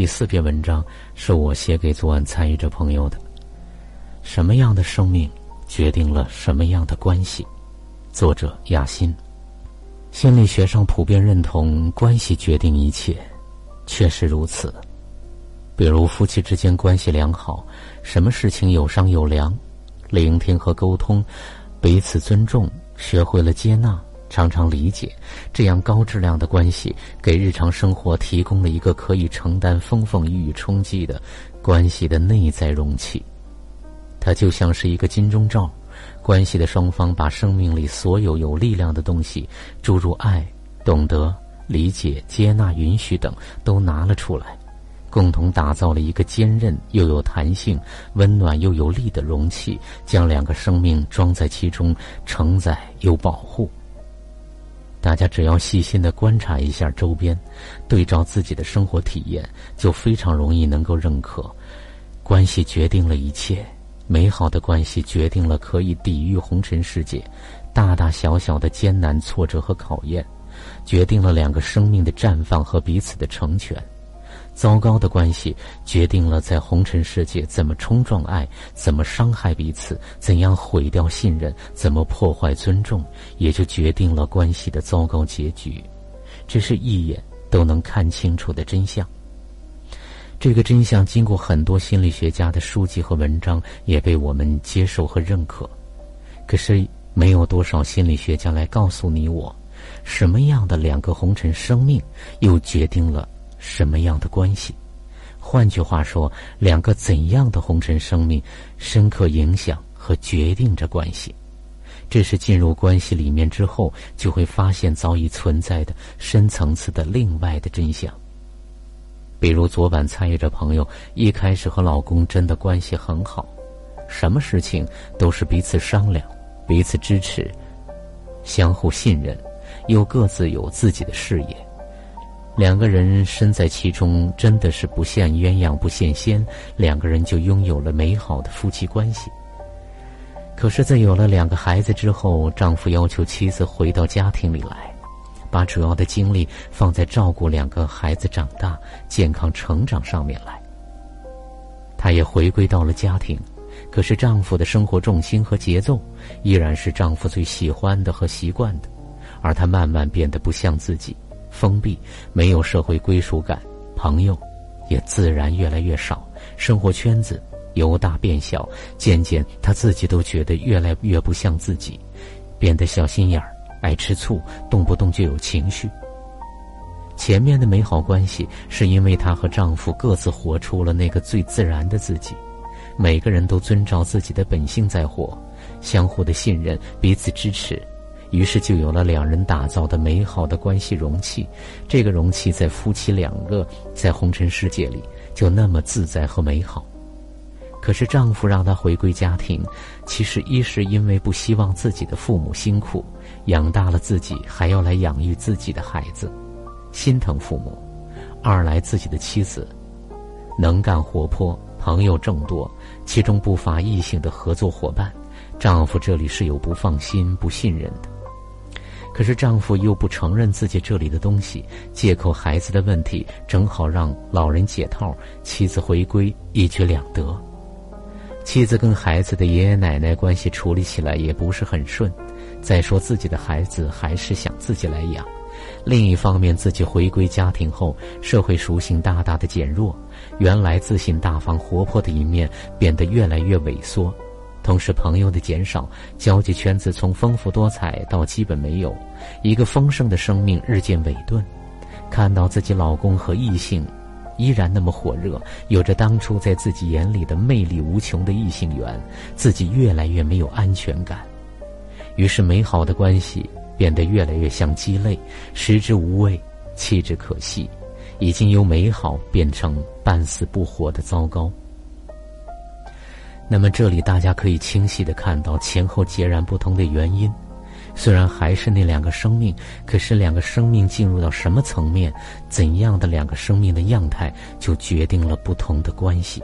第四篇文章是我写给昨晚参与者朋友的。什么样的生命决定了什么样的关系？作者亚欣。心理学上普遍认同关系决定一切，确实如此。比如夫妻之间关系良好，什么事情有商有量，聆听和沟通，彼此尊重，学会了接纳。常常理解，这样高质量的关系给日常生活提供了一个可以承担风风雨雨冲击的关系的内在容器。它就像是一个金钟罩，关系的双方把生命里所有有力量的东西，诸如爱、懂得、理解、接纳、允许等，都拿了出来，共同打造了一个坚韧又有弹性、温暖又有力的容器，将两个生命装在其中，承载又保护。大家只要细心的观察一下周边，对照自己的生活体验，就非常容易能够认可：关系决定了一切，美好的关系决定了可以抵御红尘世界大大小小的艰难挫折和考验，决定了两个生命的绽放和彼此的成全。糟糕的关系决定了在红尘世界怎么冲撞爱，怎么伤害彼此，怎样毁掉信任，怎么破坏尊重，也就决定了关系的糟糕结局。这是一眼都能看清楚的真相。这个真相经过很多心理学家的书籍和文章，也被我们接受和认可。可是，没有多少心理学家来告诉你我，什么样的两个红尘生命又决定了。什么样的关系？换句话说，两个怎样的红尘生命，深刻影响和决定着关系。这是进入关系里面之后，就会发现早已存在的深层次的另外的真相。比如昨晚参与者朋友一开始和老公真的关系很好，什么事情都是彼此商量、彼此支持、相互信任，又各自有自己的事业。两个人身在其中，真的是不羡鸳鸯不羡仙，两个人就拥有了美好的夫妻关系。可是，在有了两个孩子之后，丈夫要求妻子回到家庭里来，把主要的精力放在照顾两个孩子长大、健康成长上面来。她也回归到了家庭，可是丈夫的生活重心和节奏依然是丈夫最喜欢的和习惯的，而她慢慢变得不像自己。封闭，没有社会归属感，朋友也自然越来越少，生活圈子由大变小，渐渐他自己都觉得越来越不像自己，变得小心眼儿，爱吃醋，动不动就有情绪。前面的美好关系是因为她和丈夫各自活出了那个最自然的自己，每个人都遵照自己的本性在活，相互的信任，彼此支持。于是就有了两人打造的美好的关系容器，这个容器在夫妻两个在红尘世界里就那么自在和美好。可是丈夫让她回归家庭，其实一是因为不希望自己的父母辛苦养大了自己，还要来养育自己的孩子，心疼父母；二来自己的妻子能干活泼，朋友众多，其中不乏异性的合作伙伴，丈夫这里是有不放心、不信任的。可是丈夫又不承认自己这里的东西，借口孩子的问题，正好让老人解套，妻子回归，一举两得。妻子跟孩子的爷爷奶奶关系处理起来也不是很顺，再说自己的孩子还是想自己来养。另一方面，自己回归家庭后，社会属性大大的减弱，原来自信大方、活泼的一面变得越来越萎缩。同时，朋友的减少，交际圈子从丰富多彩到基本没有，一个丰盛的生命日渐萎顿。看到自己老公和异性依然那么火热，有着当初在自己眼里的魅力无穷的异性缘，自己越来越没有安全感。于是，美好的关系变得越来越像鸡肋，食之无味，弃之可惜，已经由美好变成半死不活的糟糕。那么这里大家可以清晰的看到前后截然不同的原因，虽然还是那两个生命，可是两个生命进入到什么层面，怎样的两个生命的样态，就决定了不同的关系。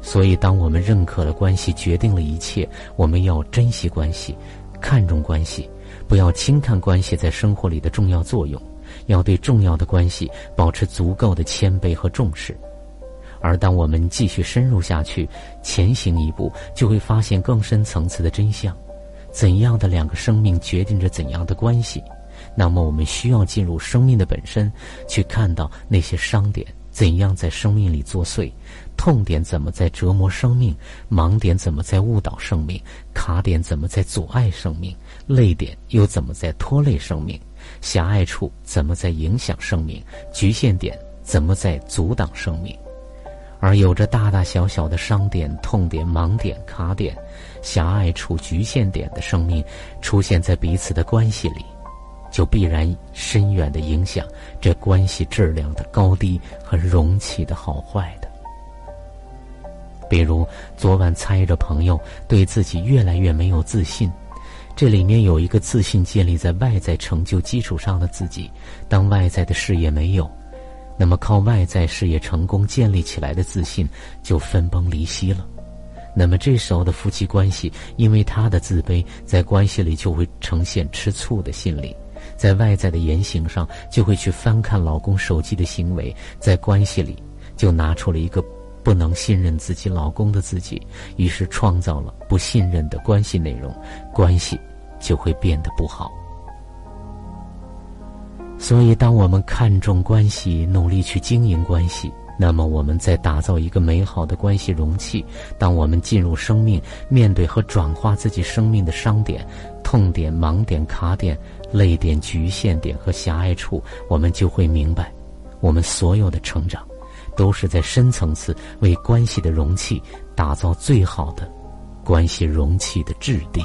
所以，当我们认可了关系决定了一切，我们要珍惜关系，看重关系，不要轻看关系在生活里的重要作用，要对重要的关系保持足够的谦卑和重视。而当我们继续深入下去，前行一步，就会发现更深层次的真相：怎样的两个生命决定着怎样的关系。那么，我们需要进入生命的本身，去看到那些伤点怎样在生命里作祟，痛点怎么在折磨生命，盲点怎么在误导生命，卡点怎么在阻碍生命，泪点又怎么在拖累生命，狭隘处怎么在影响生命，局限点怎么在阻挡生命。而有着大大小小的伤点、痛点、盲点、卡点、狭隘处、局限点的生命，出现在彼此的关系里，就必然深远的影响这关系质量的高低和容器的好坏的。比如昨晚猜着朋友对自己越来越没有自信，这里面有一个自信建立在外在成就基础上的自己，当外在的事业没有。那么，靠外在事业成功建立起来的自信就分崩离析了。那么，这时候的夫妻关系，因为他的自卑，在关系里就会呈现吃醋的心理，在外在的言行上就会去翻看老公手机的行为，在关系里就拿出了一个不能信任自己老公的自己，于是创造了不信任的关系内容，关系就会变得不好。所以，当我们看重关系，努力去经营关系，那么我们在打造一个美好的关系容器。当我们进入生命，面对和转化自己生命的伤点、痛点、盲点、卡点、泪点、局限点和狭隘处，我们就会明白，我们所有的成长，都是在深层次为关系的容器打造最好的关系容器的质地。